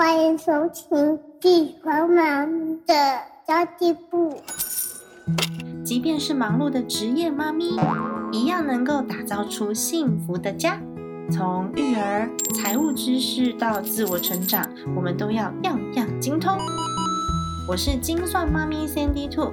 欢迎收听地黄忙的交际部。即便是忙碌的职业妈咪，一样能够打造出幸福的家。从育儿、财务知识到自我成长，我们都要样样精通。我是精算妈咪 Sandy Two，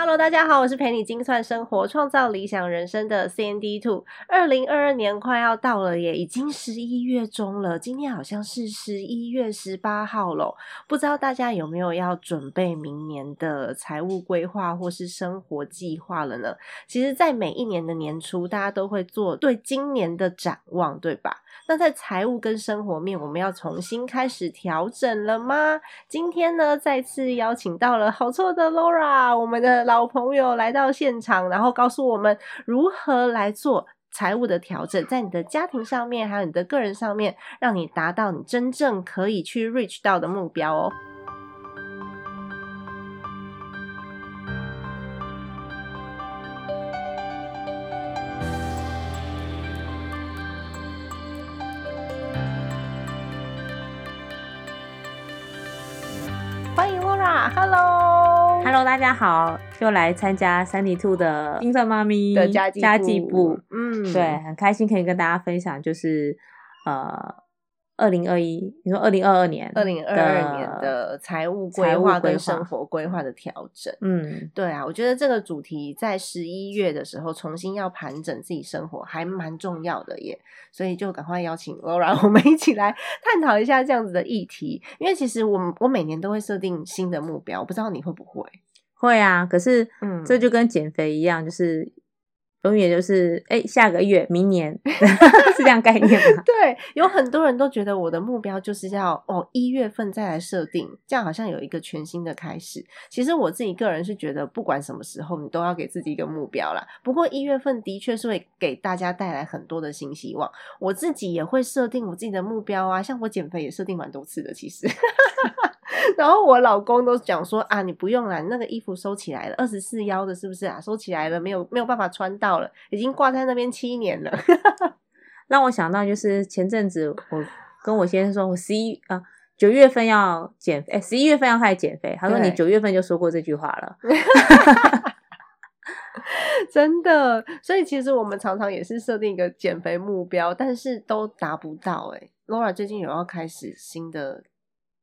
Hello，大家好，我是陪你精算生活、创造理想人生的 CND Two。二零二二年快要到了耶，已经十一月中了，今天好像是十一月十八号喽。不知道大家有没有要准备明年的财务规划或是生活计划了呢？其实，在每一年的年初，大家都会做对今年的展望，对吧？那在财务跟生活面，我们要重新开始调整了吗？今天呢，再次邀请到了好错的 Laura，我们的老朋友来到现场，然后告诉我们如何来做财务的调整，在你的家庭上面，还有你的个人上面，让你达到你真正可以去 reach 到的目标哦。Hello，大家好，又来参加三体兔的金色妈咪的家计家计部，嗯，对，很开心可以跟大家分享，就是呃，二零二一，你说二零二二年，二零二二年的财务规划跟生活规划的调整。嗯，对啊，我觉得这个主题在十一月的时候重新要盘整自己生活，还蛮重要的耶。所以就赶快邀请 Laura，我们一起来探讨一下这样子的议题。因为其实我我每年都会设定新的目标，我不知道你会不会？会啊，可是嗯这就跟减肥一样，就是永远就是哎，下个月、明年 是这样概念吗？对，有很多人都觉得我的目标就是要哦一月份再来设定，这样好像有一个全新的开始。其实我自己个人是觉得，不管什么时候，你都要给自己一个目标啦。不过一月份的确是会给大家带来很多的新希望。我自己也会设定我自己的目标啊，像我减肥也设定蛮多次的，其实。然后我老公都讲说啊，你不用啦，你那个衣服收起来了，二十四腰的是不是啊？收起来了，没有没有办法穿到了，已经挂在那边七年了。让我想到就是前阵子我跟我先生说，我十一啊九月份要减肥，哎十一月份要开始减肥。他说你九月份就说过这句话了，真的，所以其实我们常常也是设定一个减肥目标，但是都达不到、欸。哎，Laura 最近有要开始新的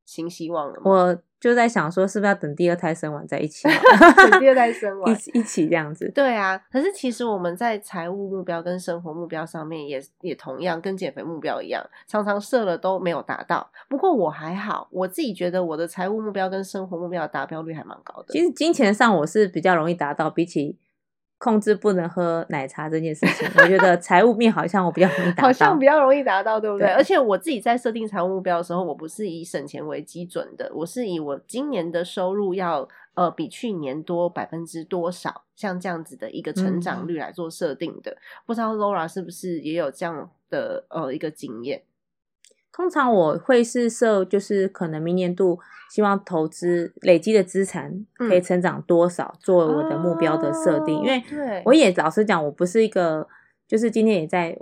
新希望了吗？我就在想说，是不是要等第二胎生完再一起，等第二胎生完 一完。起一起这样子？对啊，可是其实我们在财务目标跟生活目标上面也也同样跟减肥目标一样，常常设了都没有达到。不过我还好，我自己觉得我的财务目标跟生活目标的达标率还蛮高的。其实金钱上我是比较容易达到，比起控制不能喝奶茶这件事情，我觉得财务面好像我比较容易达到。好像比较容易达到，对不对？对而且我自己在设定财务目标的时候，我不是以省钱为基准的，我是以我今年的收入要呃比去年多百分之多少，像这样子的一个成长率来做设定的。不知道 Laura 是不是也有这样的呃一个经验？通常我会是设，就是可能明年度希望投资累积的资产可以成长多少，作为我的目标的设定。哦因为我也老实讲，我不是一个，就是今天也在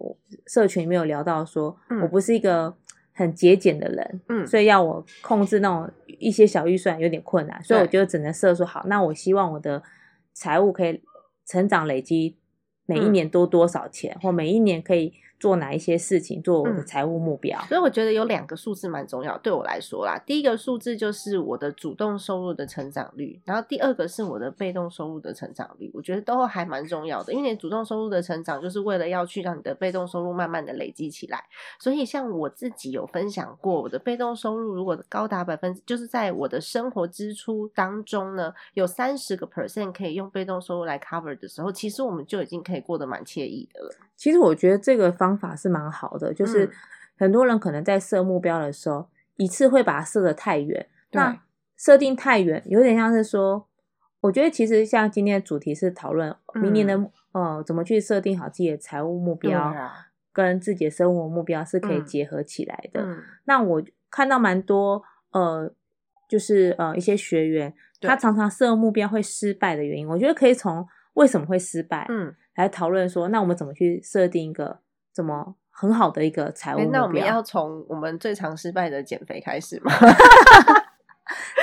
社群里面有聊到说，嗯。我不是一个很节俭的人，嗯。所以要我控制那种一些小预算有点困难，所以我对。就只能设说好，那我希望我的财务可以成长累积每一嗯。年多多少钱，或每一年可以做哪一些事情，做我的嗯财务目标。所以我觉得有两个数字蛮重要，对我来说啦。第一个数字就是我的主动收入的成长率，然后第二个是我的被动收入的成长率，我觉得都还蛮重要的。因为你主动收入的成长，就是为了要去让你的被动收入慢慢的累积起来。所以像我自己有分享过，我的被动收入如果高达百分之，就是在我的生活支出当中呢，有三十个 percent 可以用被动收入来 cover 的时候，其实我们就已经可以过得蛮惬意的了。其实我觉得这个方法是蛮好的，就是嗯很多人可能在设目标的时候，一次会把它设得太远。那设定太远，有点像是说，我觉得其实像今天的主题是讨论明年的、呃怎么去设定好自己的财务目标，啊，跟自己的生活目标是可以嗯。结合起来的。嗯。那我看到蛮多呃就是呃一些学员，他常常设目标会失败的原因，我觉得可以从为什么会失败，嗯，来讨论说，那我们怎么去设定一个怎么很好的一个财务那我们？要从我们最常失败的减肥开始吗？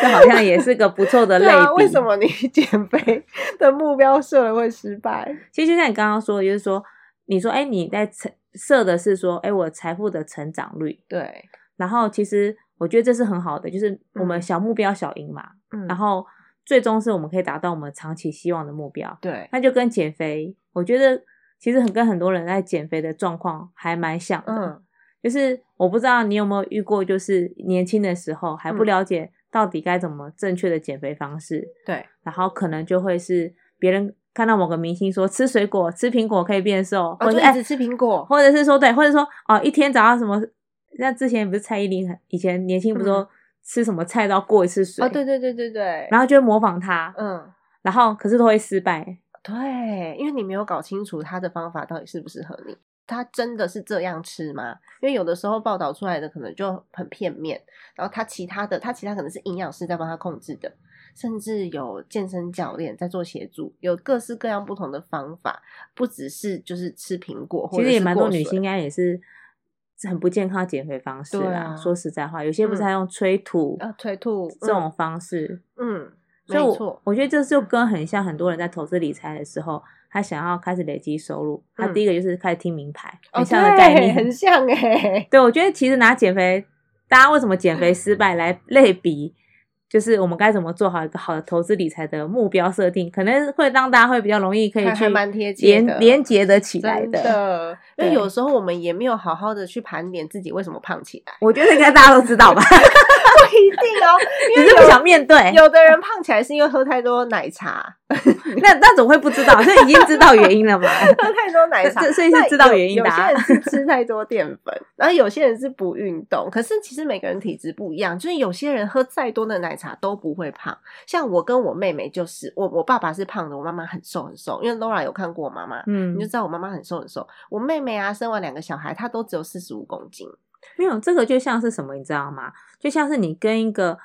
这好像也是个不错的 类比。为什么你 减肥的目标设了会失败？其实就像你刚刚说的，就是说，你说，哎，你在成设的是说，哎，我财富的成长率，对，然后其实我觉得这是很好的，就是我们嗯小目标小赢嘛，嗯然后最终是我们可以达到我们长期希望的目标。对，那就跟减肥，我觉得其实很跟很多人在减肥的状况还蛮像的。嗯，就是我不知道你有没有遇过，就是年轻的时候还不嗯了解到底该怎么正确的减肥方式，对，然后可能就会是别人看到某个明星说吃水果、吃苹果可以变瘦，哦，或者是吃苹果，或者是说对，或者说哦，一天早上什么，那之前不是蔡依林以前年轻不是说吃什么菜都要过一次水，嗯哦，对对对对对，然后就会模仿他，嗯，然后可是都会失败，对，因为你没有搞清楚他的方法到底适不适合你。他真的是这样吃吗？因为有的时候报道出来的可能就很片面，然后他其他的，他其他可能是营养师在帮他控制的，甚至有健身教练在做协助，有各式各样不同的方法，不只是就是吃苹果，或者其实也蛮多女性应该也是很不健康的减肥方式啦。啊说实在话，有些不是嗯还用催吐、啊催吐这种方式，嗯，所以我我觉得这就跟很像很多人在投资理财的时候，他想要开始累积收入，他嗯第一个就是开始听名牌，嗯很像的概对念，很像哎、对，我觉得其实拿减肥，大家为什么减肥失败来类比，就是我们该怎么做好一个好的投资理财的目标设定，可能会让大家会比较容易可以去连连接的起来的。的，因为有时候我们也没有好好的去盘点自己为什么胖起来，我觉得应该大家都知道吧，不一定哦，因只是不想面对。有的人胖起来是因为喝太多奶茶，那那怎么会不知道？所以已经知道原因了嘛？喝太多奶茶，所以是知道原因的啊有些人是吃太多淀粉，然后有些人是不运动。可是其实每个人体质不一样，就是有些人喝再多的奶茶都不会胖。像我跟我妹妹就是，我我爸爸是胖的，我妈妈很瘦很瘦。因为 Laura 有看过我妈妈，嗯你就，知道我妈妈很瘦很瘦。我妹妹啊，生完两个小孩，她都只有四十五公斤。没有这个就像是什么，你知道吗？就像是你跟一个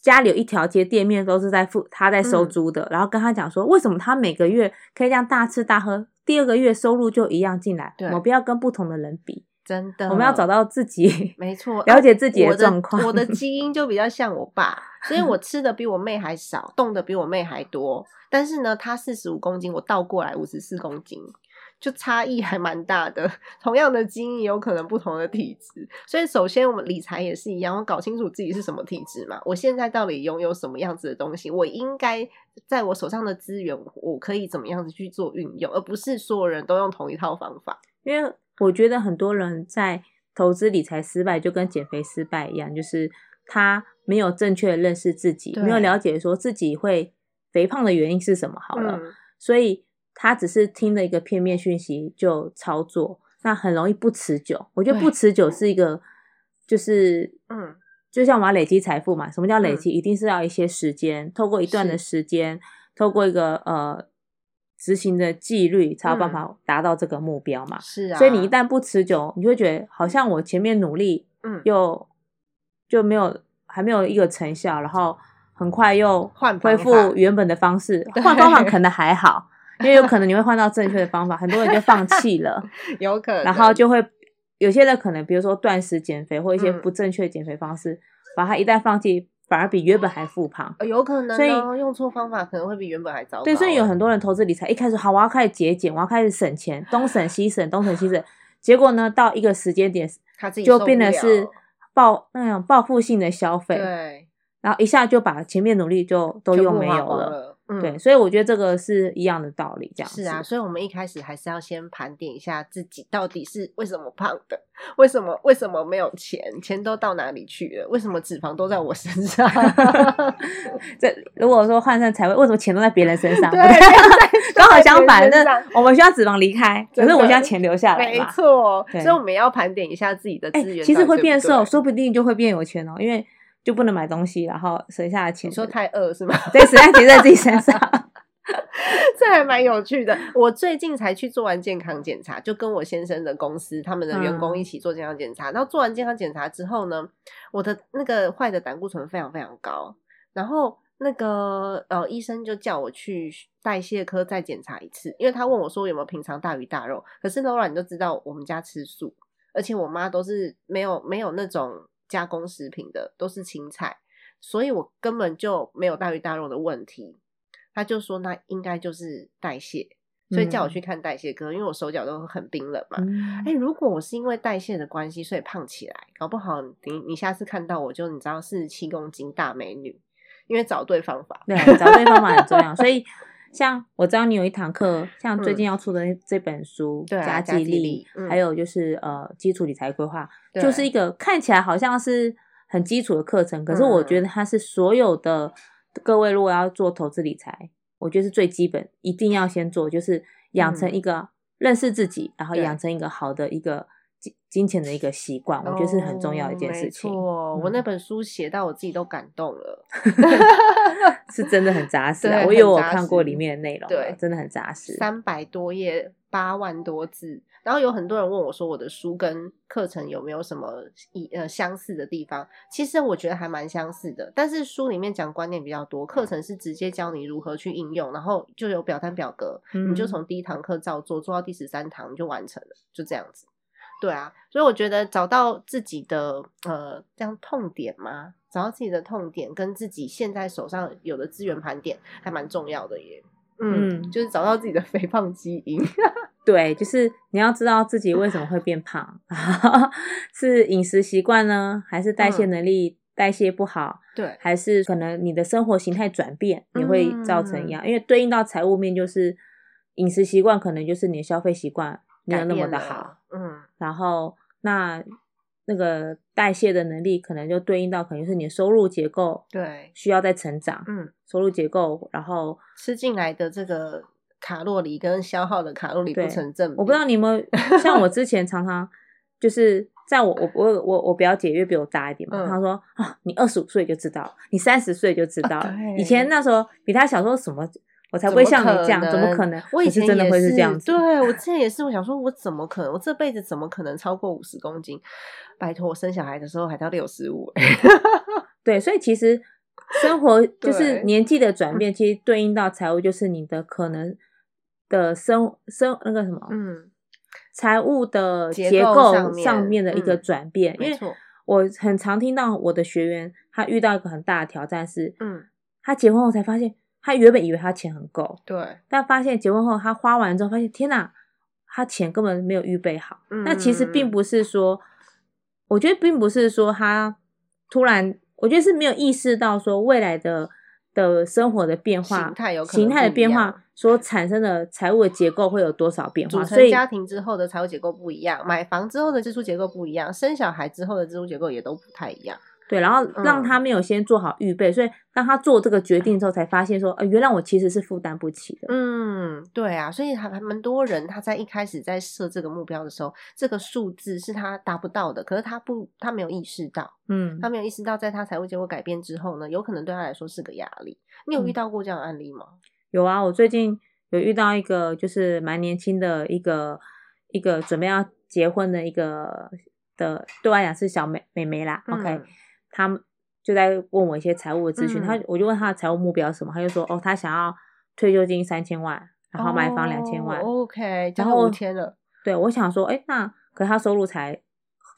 家里有一条街店面都是在付他在收嗯租的，然后跟他讲说，为什么他每个月可以这样大吃大喝，第二个月收入就一样进来？对我们不要跟不同的人比，真的，我们要找到自己没错，了解自己我的状况。我的 基因就比较像我爸，所以我吃的比我妹还少，动的比我妹还多。但是呢，她四十五公斤，我倒过来五十四公斤，就差异还蛮大的。同样的基因，也有可能不同的体质。所以，首先我们理财也是一样，我搞清楚自己是什么体质嘛。我现在到底拥有什么样子的东西？我应该在我手上的资源，我可以怎么样子去做运用，而不是所有人都用同一套方法。因为我觉得很多人在投资理财失败，就跟减肥失败一样，就是他没有正确的认识自己，对没有了解说自己会肥胖的原因是什么。好了，嗯所以他只是听了一个片面讯息就操作，那很容易不持久。我觉得不持久是一个，就是嗯，就像我们要累积财富嘛，什么叫累积？一定是要一些时间，透过一段的是时间，透过一个呃执行的纪律，才有办嗯。法达到这个目标嘛。是啊。所以你一旦不持久，你就会觉得好像我前面努力嗯。又就没有还没有一个成效，然后很快又换恢复原本的方式，换方法可能还好，因为有可能你会换到正确的方法，很多人就放弃了，有可。能，然后就会有些人可能比如说断食减肥或一些嗯。不正确的减肥方式，把它一旦放弃，反而比原本还复胖。呃有可能所以哦，用错方法可能会比原本还糟糕。对，所以有很多人投资理财，一开始好，我要开始节俭，我要开始省钱，东省西省，东省西省，结果呢，到一个时间点他自己就变得是报那种报复性的消费，对，然后一下就把前面努力就都用没有了。对，所以我觉得这个是一样的道理，这样是啊，所以我们一开始还是要先盘点一下自己到底是为什么胖的，为什么为什么没有钱，钱都到哪里去了？为什么脂肪都在我身上？这如果说换算财位，为什么钱都在别人身上？对不对 刚好相反，那我们需要脂肪离开，可是我们需要钱留下来没嘛。错，所以我们要盘点一下自己的哎、资源、其实会变瘦，说不定就会变有钱哦，因为就不能买东西，然后省下的钱你说太饿是吗？对，省下钱在自己身上。这还蛮有趣的。我最近才去做完健康检查，就跟我先生的公司他们的员工嗯一起做健康检查。然后做完健康检查之后呢，我的那个坏的胆固醇非常非常高，然后那个呃医生就叫我去代谢科再检查一次，因为他问我说有没有平常大鱼大肉。可是 Laura 你都知道我们家吃素，而且我妈都是没有没有那种加工食品的，都是青菜，所以我根本就没有大鱼大肉的问题。他就说那应该就是代谢，所以叫我去看代谢科，因为我手脚都很冰冷嘛。嗯哎、如果我是因为代谢的关系，所以胖起来，搞不好你你下次看到我就你知道四十七公斤大美女，因为找对方法。对，找对方法很重要。所以，像我知道你有一堂课，像最近要出的那这本书《对啊家家计计力还有就是呃基础理财规划，对就是一个看起来好像是很基础的课程，可是我觉嗯。得它是所有的各位如果要做投资理财，我觉得是最基本，一定要先做，就是养成嗯。一个认识自己，然后养成一个好的一个金金钱的一个习惯，我觉得是很重要的一件事情。我嗯那本书写到我自己都感动了。是真的很扎实我有我看过里面的内容，对真的很扎实。三百多页，八万多字。然后有很多人问我说，我的书跟课程有没有什么一呃相似的地方？其实我觉得还蛮相似的，但是书里面讲观念比较多，课程是直接教你如何去应用，然后就有表单表格，你就嗯从第一堂课照做，做到第十三堂你就完成了，就这样子。对啊，所以我觉得找到自己的呃这样痛点嘛，找到自己的痛点跟自己现在手上有的资源盘点还蛮重要的耶。嗯，嗯就是找到自己的 肥胖基因。对，就是你要知道自己为什么会变胖，是饮食习惯呢，还是代谢嗯能力、代谢不好，对，还是可能你的生活形态转变，也会造成一嗯样？因为对应到财务面，就是饮食习惯，可能就是你的消费习惯没有那么的好，。嗯，然后那那个代谢的能力，可能就对应到可能是你的收入结构对，需要在成长，嗯，收入结构，然后吃进来的这个卡路里跟消耗的卡路里不对成正比。我不知道你有没有 像我之前常常就是在我我我我我表姐因为比我大一点嘛，嗯。她说啊，你二十五岁就知道，你三十岁就知道以前那时候比她小时候什么，我才不会像你这样，怎么可能？我以前真的前也是这样子。对我之前也是，我想说，我怎么可能？我这辈子怎么可能超过五十公斤？拜托，我生小孩的时候还到六十五。对，所以其实生活 就是年纪的转变，其实对应到财务就是你的可能的生生那个什么，嗯，财务的结构上面的一个嗯转变。因为没错我很常听到我的学员他遇到一个很大的挑战是，嗯，他结婚后才发现，他原本以为他钱很够，对，但发现结婚后他花完之后发现，天哪，他钱根本没有预备好。那其实并嗯不是说，我觉得并不是说他突然，我觉得是没有意识到说未来的的生活的变化形态有可能形态的变化所产生的财务的结构会有多少变化，所以成家庭之后的财务结构不一样，买房之后的支出结构不一样，生小孩之后的支出结构也都不太一样。对，然后让嗯他没有先做好预备，所以当他做这个决定之后，才发现说，呃，原来我其实是负担不起的。嗯，对啊，所以还还蛮多人他在一开始在设这个目标的时候，这个数字是他达不到的，可是他不，他没有意识到，嗯他没有意识到，在他财务结果改变之后呢，有可能对他来说是个压力。你有遇嗯到过这样的案例吗？有啊，我最近有遇到一个就是蛮年轻的一个一个准备要结婚的一个的，对我来讲是小妹妹妹啦。OK，嗯他们就在问我一些财务的咨询，嗯他我就问他的财务目标是什么，他就说哦，他想要退休金三千万，然后买房两千万。哦 OK，然后五千了，对，我想说，哎，那可他收入才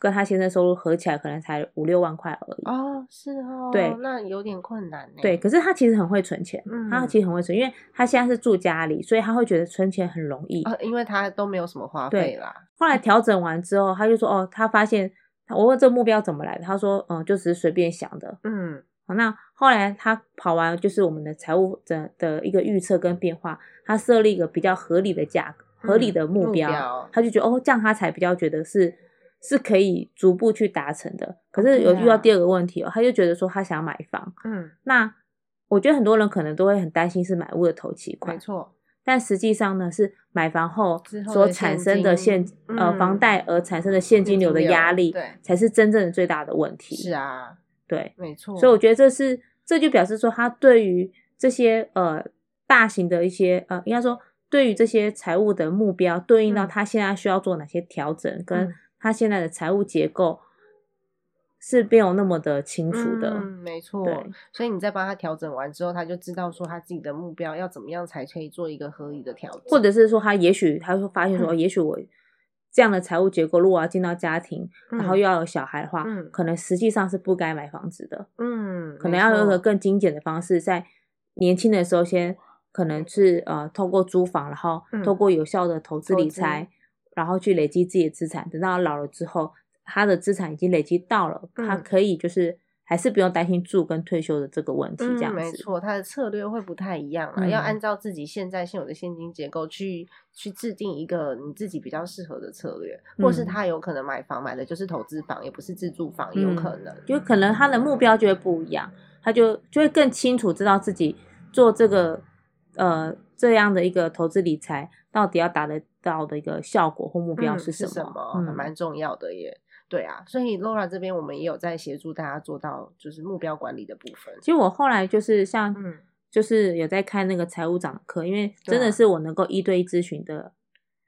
跟他先生收入合起来可能才五六万块而已。哦，是哦，对那有点困难呢。对，，可是他其实很会存钱，他嗯其实很会存，因为他现在是住家里，所以他会觉得存钱很容易。啊，因为他都没有什么花对费啦。后来调整完之后，他就说：“哦，他发现我问这个目标怎么来的？他说：嗯，就只是随便想的。嗯好那后来他跑完就是我们的财务的的一个预测跟变化，他设立一个比较合理的价格、合理的目目标，他就觉得哦，这样他才比较觉得是是可以逐步去达成的。可是有遇到第二个问题哦，他就觉得说他想买房，嗯，那我觉得很多人可能都会很担心是买屋的头期款没，错，但实际上呢，是买房后所产生的现呃嗯房贷而产生的现金流的压力，对，才是真正的最大的问题。是啊，对，没错。所以我觉得这是这就表示说，他对于这些呃大型的一些呃，应该说对于这些财务的目标，对应到嗯他现在需要做哪些调整，跟嗯他现在的财务结构是没有那么的清楚的。嗯，没错对。所以你在帮他调整完之后，他就知道说他自己的目标要怎么样才可以做一个合理的调整，或者是说，他也许他会发现说，嗯。也许我这样的财务结构，如果要进到家庭，然后要有小孩的话，嗯。可能实际上是不该买房子的，嗯，可能要有一个更精简的方式，在年轻的时候先可能是呃通过租房，然后嗯。透过有效的投资理财，然后去累积自己的资产，等到老了之后，他的资产已经累积到了，他嗯可以就是还是不用担心住跟退休的这个问题，这嗯，样子。没错，他的策略会不太一样啊，要嗯按照自己现在现有的现金结构去去制定一个你自己比较适合的策略，或是嗯他有可能买房买的就是投资房，也不是自住房，也有可能。就可能他的目标就会不一样，他就就会更清楚知道自己做这个呃这样的一个投资理财到底要达得到的一个效果或目标嗯是什什么，还蛮重要的耶。对啊，所以 Laura 这边我们也有在协助大家做到就是目标管理的部分。其实我后来就是像，嗯。就是有在看那个财务长的课，因为真的是我能够一对一咨询的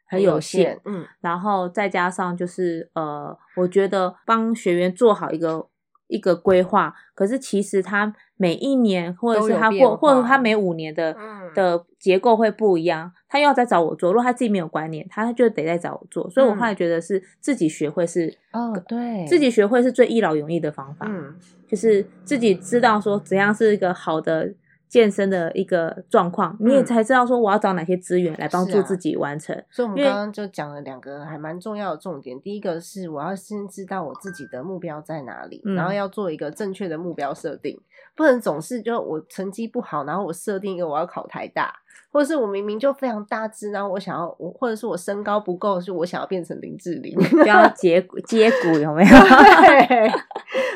很有有限，嗯。然后再加上就是呃，我觉得帮学员做好一个一个规划，可是其实他每一年或者是他过或或者他每五年的、嗯的结构会不一样，他又要再找我做，如果他自己没有观念，他就得再找我做，所以我后来觉得是自己学会是。哦，对，自己学会是最一劳永逸的方法。嗯就是自己知道说怎样是一个好的健身的一个状况，你也嗯才知道说我要找哪些资源来帮助自己完成。所以，我们刚刚就讲了两个还蛮重要的重点。第一个是我要先知道我自己的目标在哪里，嗯然后要做一个正确的目标设定，不能总是就我成绩不好，然后我设定一个我要考台大，或者是我明明就非常大只，然后我想要我，或者是我身高不够，是我想要变成林志玲，就要 接骨接骨有没有？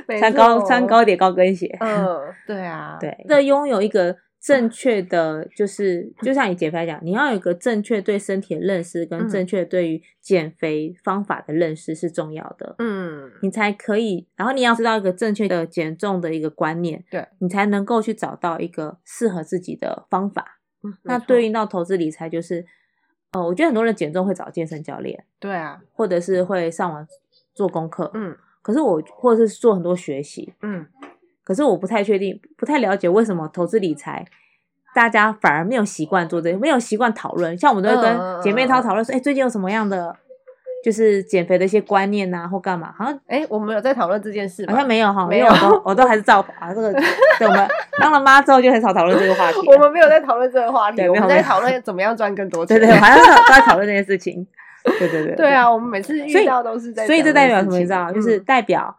对，穿高穿，高点高跟鞋。嗯，对啊，对，这拥有一个正确的，就是就像你减肥来讲，你要有一个正确对身体的认识，跟嗯正确对于减肥方法的认识是重要的。嗯，你才可以，然后你要知道一个正确的减重的一个观念，对，你才能够去找到一个适合自己的方法。嗯那对应到投资理财，就是，呃，我觉得很多人减重会找健身教练，对啊，或者是会上网做功课，嗯可是我或者是做很多学习，嗯，可是我不太确定，不太了解为什么投资理财。大家反而没有习惯做这些，没有习惯讨论。像我们都会跟嗯姐妹嗯淘讨论说，哎、最近有什么样的就是减肥的一些观念呐、或干嘛？好像哎，我们有在讨论这件事，好像没有哈，没有都我都还是照跑啊。这个对我们 当了妈之后就很少讨论这个话题。我们没有在讨论这个话题，我们在讨论怎么样赚更多钱。对对，我还是都在讨论这件事情。对对对 对啊，我们每次遇到都是在讲所以这代表什么？你知道，就是嗯代表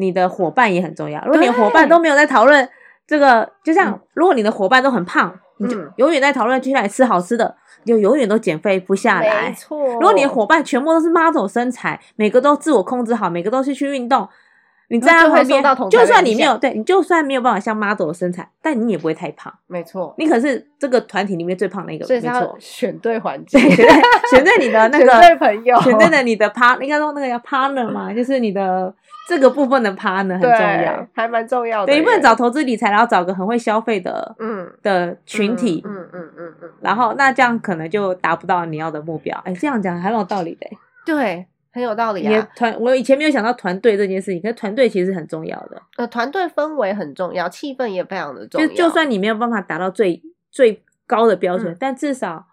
你的伙伴也很重要。如果你的伙伴都没有在讨论这个，就像嗯如果你的伙伴都很胖，你就嗯永远在讨论接下来吃好吃的，你就永远都减肥不下来没。错。如果你的伙伴全部都是 model 身材，每个都自我控制好，每个都是去运动，你在他旁边就算你没有对你就算没有办法像 model 的身材，但你也不会太胖。没错，你可是这个团体里面最胖的一个，所以要没错。选对环境，对，选对你的那 选个对朋友，选对的你的 part，应该说那个叫 partner 嘛，就是你的这个部分的 partner 很重要。，还蛮重要的对，耶。你不能找投资理财，然后找个很会消费的嗯的群体，嗯嗯嗯嗯嗯，然后那这样可能就达不到你要的目标。哎，这样讲还蛮有道理的。对，很有道理啊。团，我以前没有想到团队这件事情，可是团队其实很重要的。呃，团队氛围很重要，气氛也非常的重要。就就算你没有办法达到最最高的标准，嗯但至少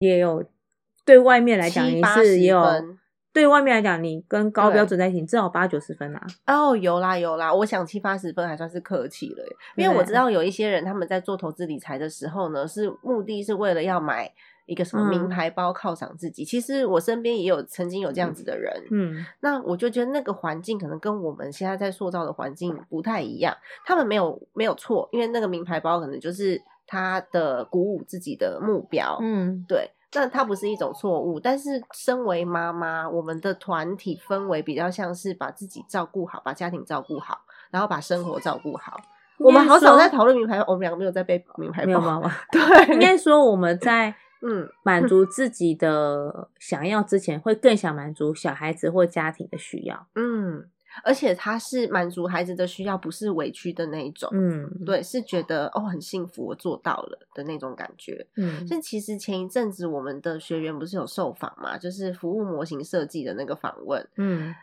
也有对外面来讲，你七八十是也有分对外面来讲，你跟高对。标准在一起，你至少八九十分啊。哦，有啦有啦，我想七八十分还算是客气了，因为我知道有一些人他们在做投资理财的时候呢，是目的是为了要买一个什么名嗯。牌包犒赏自己。其实我身边也有曾经有这样子的人，嗯，那我就觉得那个环境可能跟我们现在在塑造的环境不太一样。他们没有没有错，因为那个名牌包可能就是他的鼓舞自己的目标，嗯，对，那它不是一种错误，但是身为妈妈，我们的团体氛围比较像是把自己照顾好，把家庭照顾好，然后把生活照顾好。我们好少在讨论名牌，我们两个没有在背名牌包，没有妈妈。对，应该说我们在 嗯满足自己的想要之前，会更想满足小孩子或家庭的需要。嗯，而且他是满足孩子的需要，不是委屈的那一种。嗯，对，是觉得哦很幸福，我做到了的那种感觉。嗯就其实前一阵子我们的学员不是有受访嘛，就是服务模型设计的那个访问，嗯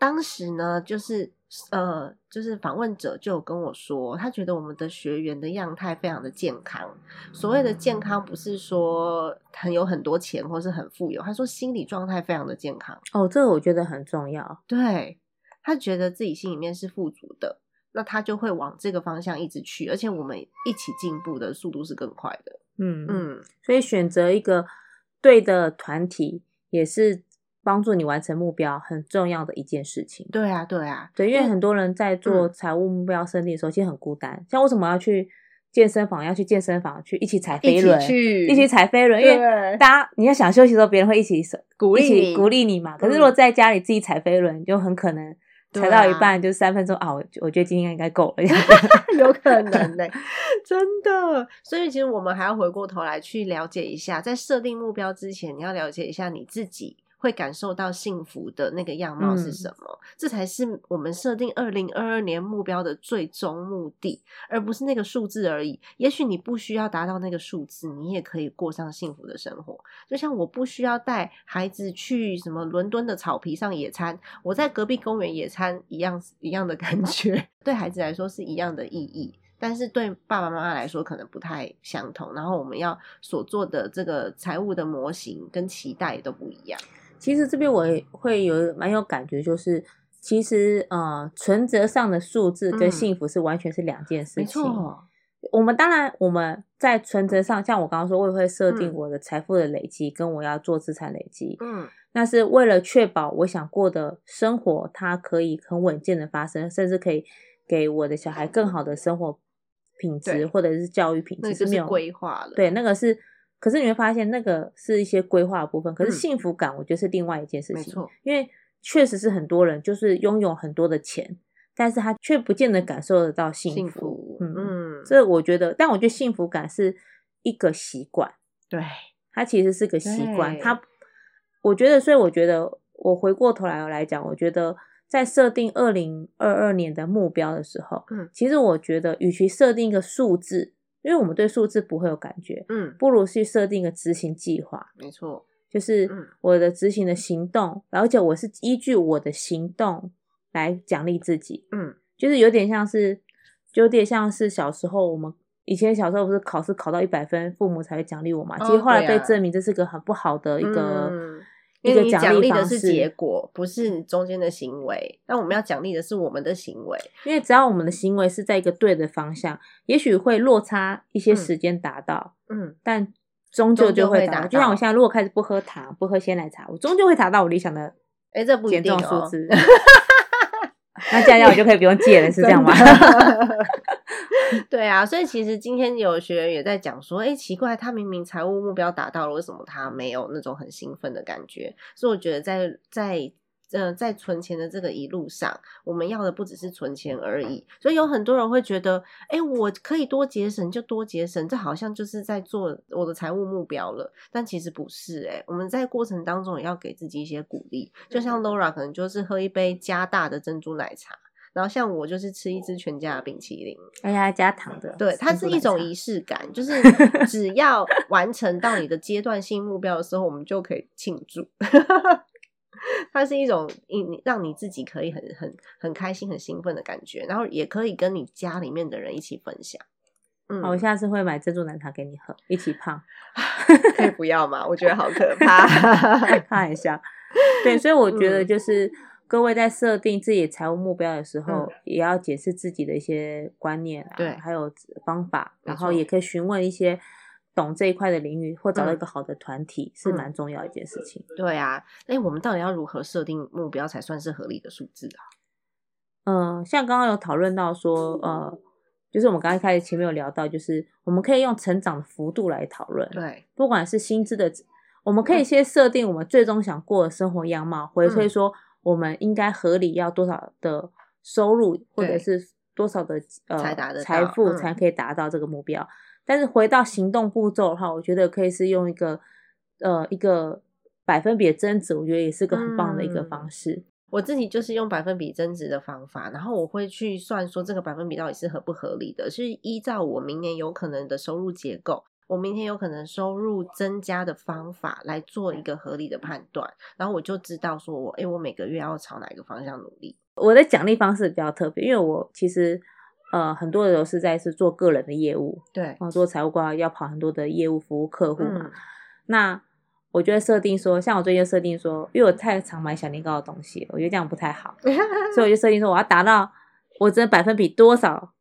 当时呢，就是呃，就是访问者就有跟我说，他觉得我们的学员的样态非常的健康。所谓的健康，不是说很有很多钱或是很富有，他说心理状态非常的健康。哦，这个我觉得很重要。对他觉得自己心里面是富足的，那他就会往这个方向一直去，而且我们一起进步的速度是更快的。嗯嗯，嗯，所以选择一个对的团体，也是帮助你完成目标很重要的一件事情。对啊，对啊，对，因为很多人在做嗯财务目标设定的时候，其实很孤单。像为什么要去健身房？要去健身房去一起踩一起飞轮，去一起踩飞轮，因为大家你要想休息的时候，别人会一起鼓励你鼓励你嘛。可是嗯如果在家里自己踩飞轮，就很可能对踩到一啊半就三分钟啊，我我觉得今天应该够了。有可能呢、真的。所以其实我们还要回过头来去了解一下，在设定目标之前，你要了解一下你自己会感受到幸福的那个样貌是什么，这才是我们设定二零二二年目标的最终目的，而不是那个数字而已。也许你不需要达到那个数字，你也可以过上幸福的生活。就像我不需要带孩子去什么伦敦的草皮上野餐，我在隔壁公园野餐一样一样的感觉，对孩子来说是一样的意义。但是对爸爸妈妈来说可能不太相同，然后我们要所做的这个财务的模型跟期待都不一样。其实这边我也会有蛮有感觉，就是其实呃，存折上的数字跟嗯幸福是完全是两件事没情。错，我们当然我们在存折上，像我刚刚说，我也会设定嗯我的财富的累积，跟我要做资产累积。嗯，那是为了确保我想过的生活，它可以很稳健的发生，甚至可以给我的小孩更好的生活品对质或者是教育品那就是没有规划了。对，那个是，可是你会发现那个是一些规划的部分，可是嗯幸福感我觉得是另外一件事情，没错，因为确实是很多人就是拥有很多的钱，但是他却不见得感受得到幸幸福。嗯，嗯，这我觉得，但我觉得幸福感是一个习惯，对，它其实是个习惯。它，我觉得，所以我觉得，我回过头来来讲，我觉得在设定二零二二年的目标的时候，嗯其实我觉得，与其设定一个数字，因为我们对数字不会有感觉，嗯，不如去设定一个执行计划，没错，就是嗯我的执行的行动，而且我是依据我的行动来奖励自己，嗯，就是有点像是，就有点像是小时候我们以前小时候不是考试考到一百分，父母才会奖励我嘛？哦其实后来被证明这是个很不好的一个、因为你个奖励的是。结果，不是中间的行为。但我们要奖励的是我们的行为。因为只要我们的行为是在一个对的方向，也许会落差一些时间达到，嗯，但终究就会达到。就像我现在如果开始不喝糖、不喝鲜奶茶，我终究会达到我理想的哎，这不一减定哦。那这样我就可以不用戒了，是这样吗？对啊，所以其实今天有学员也在讲说，哎，奇怪，他明明财务目标达到了，为什么他没有那种很兴奋的感觉？所以我觉得在在呃在存钱的这个一路上，我们要的不只是存钱而已。所以有很多人会觉得，哎，我可以多节省就多节省，这好像就是在做我的财务目标了。但其实不是、诶哎，我们在过程当中也要给自己一些鼓励。就像 Laura 可能就是喝一杯加大的珍珠奶茶。然后像我就是吃一支全家的冰淇淋，而且还加糖的，对，它是一种仪式感，就是 只要完成到你的阶段性目标的时候，我们就可以庆祝。它是一种你让你自己可以很很很开心、很兴奋的感觉，然后也可以跟你家里面的人一起分享。嗯，我下次会买珍珠奶茶给你喝，一起胖。可以不要吗？我觉得好可怕。看一下。对，所以我觉得嗯就是各位在设定自己的财务目标的时候，嗯也要解释自己的一些观念啊，对还有方法，然后也可以询问一些懂这一块的领域，或找到一嗯个好的团体，是嗯蛮重要一件事情。对啊，哎，我们到底要如何设定目标才算是合理的数字啊？嗯、像刚刚有讨论到说，呃，就是我们刚刚开始前面有聊到，就是我们可以用成长的幅度来讨论，对，不管是薪资的，我们可以嗯先设定我们最终想过的生活样貌，回推嗯说我们应该合理要多少的收入，或者是多少的呃财富嗯才可以达到这个目标。但是回到行动步骤的话，我觉得可以是用一个呃一个百分比的增值，我觉得也是个很棒的一个嗯方式。我自己就是用百分比增值的方法，然后我会去算说这个百分比到底是合不合理的，是依照我明年有可能的收入结构，我明天有可能收入增加的方法来做一个合理的判断，然后我就知道说我，诶，我每个月要朝哪一个方向努力。我的奖励方式比较特别，因为我其实呃很多的都是在是做个人的业务，对，啊，做财务规划要跑很多的业务服务客户嘛，嗯那。我就会设定说，像我最近就设定说，因为我太常买小年糕的东西，我觉得这样不太好，所以我就设定说，我要达到我这百分比多少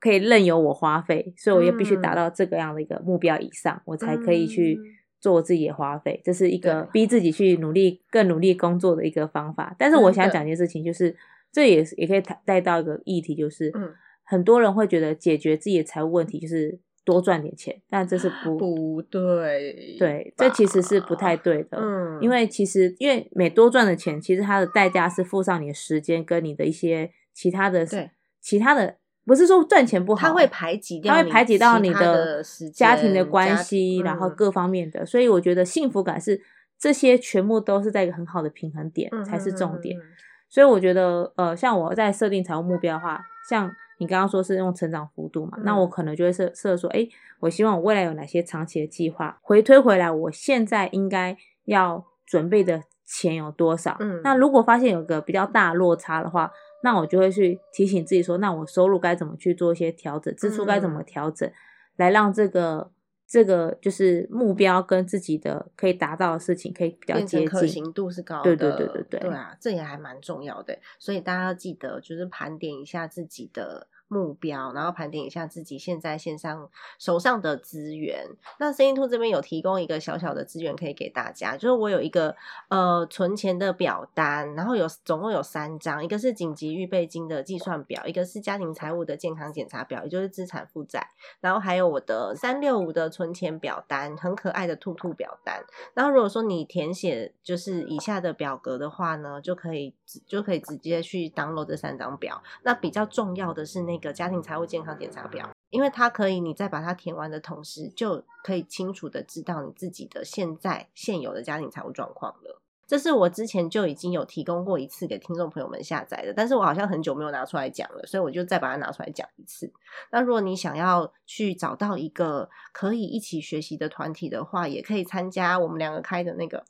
可以任由我花费，所以我也必须达到这个样的一个目标以上，我才可以去嗯。做我自己的花费。这是一个逼自己去努力、更努力工作的一个方法。但是我想讲一件事情，就是这也是也可以谈带到一个议题，就是嗯。很多人会觉得解决自己的财务问题就是多赚点钱，但这是不不对，对，这其实是不太对的。嗯，因为其实因为每多赚的钱，其实它的代价是付上你的时间跟你的一些其他的对。其他的，不是说赚钱不好，它会排挤掉你它会排挤到你的家庭的家关系，庭然后嗯各方面的，所以我觉得幸福感是这些全部都是在一个很好的平衡点、嗯才是嗯重点。嗯嗯所以我觉得，呃，像我在设定财务目标的话，像你刚刚说是用成长幅度嘛，那嗯我可能就会设设说，诶，我希望我未来有哪些长期的计划，回推回来，我现在应该要准备的钱有多少？嗯那如果发现有个比较大落差的话，那我就会去提醒自己说，那我收入该怎么去做一些调整，支出该怎么嗯调整，来让这个这个就是目标跟自己的可以达到的事情可以比较接近。可行度是高的，对对对对对对啊，这也还蛮重要的。所以大家要记得，就是盘点一下自己的目标，然后盘点一下自己现在线上手上的资源。那声音兔这边有提供一个小小的资源可以给大家，就是我有一个呃存钱的表单，然后有总共有三张，一个是紧急预备金的计算表，一个是家庭财务的健康检查表，也就是资产负债，然后还有我的三六五的存钱表单，很可爱的兔兔表单。然后如果说你填写就是以下的表格的话呢，就可以就可以直接去 download 这三张表。那比较重要的是那个家庭财务健康检查表，因为它可以你在把它填完的同时，就可以清楚的知道你自己的现在现有的家庭财务状况了。这是我之前就已经有提供过一次给听众朋友们下载的，但是我好像很久没有拿出来讲了，所以我就再把它拿出来讲一次。那如果你想要去找到一个可以一起学习的团体的话，也可以参加我们两个开的那个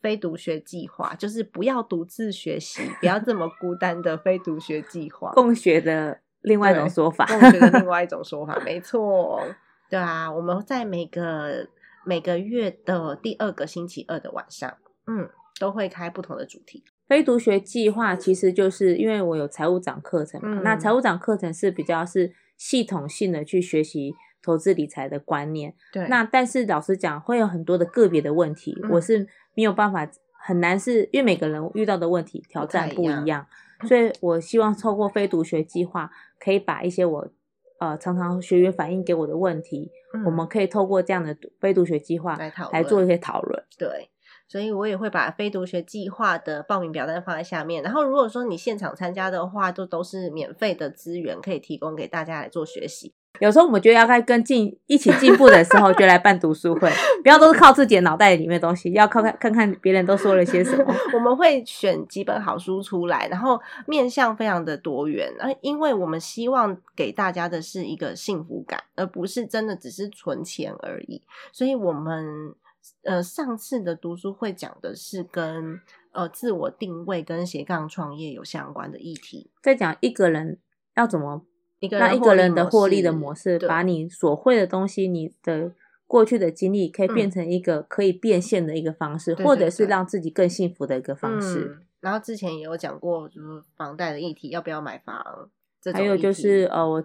非读学计划，就是不要独自学习，不要这么孤单的非读学计划。共学的另外一种说法。另 外一种说法，没错。对啊，我们在每个每个月的第二个星期二的晚上，嗯，都会开不同的主题。非读学计划其实就是因为我有财务长课程嘛，嗯那财务长课程是比较是系统性的去学习投资理财的观念。对那但是老实讲，会有很多的个别的问题，嗯我是没有办法，很难是因为每个人遇到的问题挑战不一样，所以我希望透过非读学计划，可以把一些我呃常常学员反映给我的问题，嗯我们可以透过这样的非读学计划来讨来做一些讨论。对，所以我也会把非读学计划的报名表单放在下面。然后，如果说你现场参加的话，都都是免费的资源，可以提供给大家来做学习。有时候我们觉得要该跟进一起进步的时候，就来办读书会，不要都是靠自己的脑袋里面的东西，要靠看看看别人都说了些什么。我们会选几本好书出来，然后面向非常的多元。而因为我们希望给大家的是一个幸福感，而不是真的只是存钱而已。所以，我们呃上次的读书会讲的是跟呃自我定位跟斜杠创业有相关的议题。在讲一个人要怎么一个让一个人的获利的模式，把你所会的东西，你的过去的经历，可以变成一个可以变现的一个方式，对或者是让自己更幸福的一个方式。嗯。然后之前也有讲过，就是房贷的议题，要不要买房？这还有就是呃，我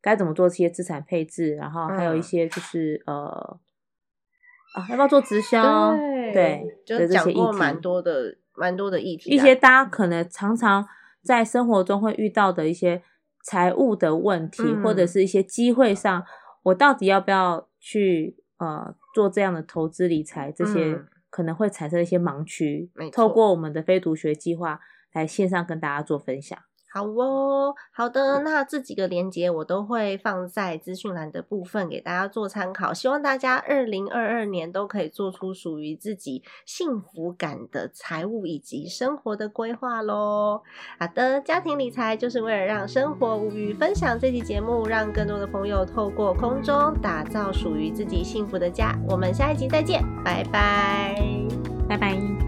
该怎么做这些资产配置，然后还有一嗯些就是、呃啊，要不要做直销？对，就讲过蛮多的，蛮多的议题啊，一些大家可能常常在生活中会遇到的一些财务的问题，嗯或者是一些机会上，我到底要不要去呃做这样的投资理财？这些嗯可能会产生一些盲区透过我们的非读学计划来线上跟大家做分享。好哦，好的，那这几个连接我都会放在资讯栏的部分给大家做参考。希望大家二零二二年都可以做出属于自己幸福感的财务以及生活的规划喽。好的，家庭理财就是为了让生活无虞。分享这期节目，让更多的朋友透过空中打造属于自己幸福的家。我们下一集再见，拜拜，拜拜。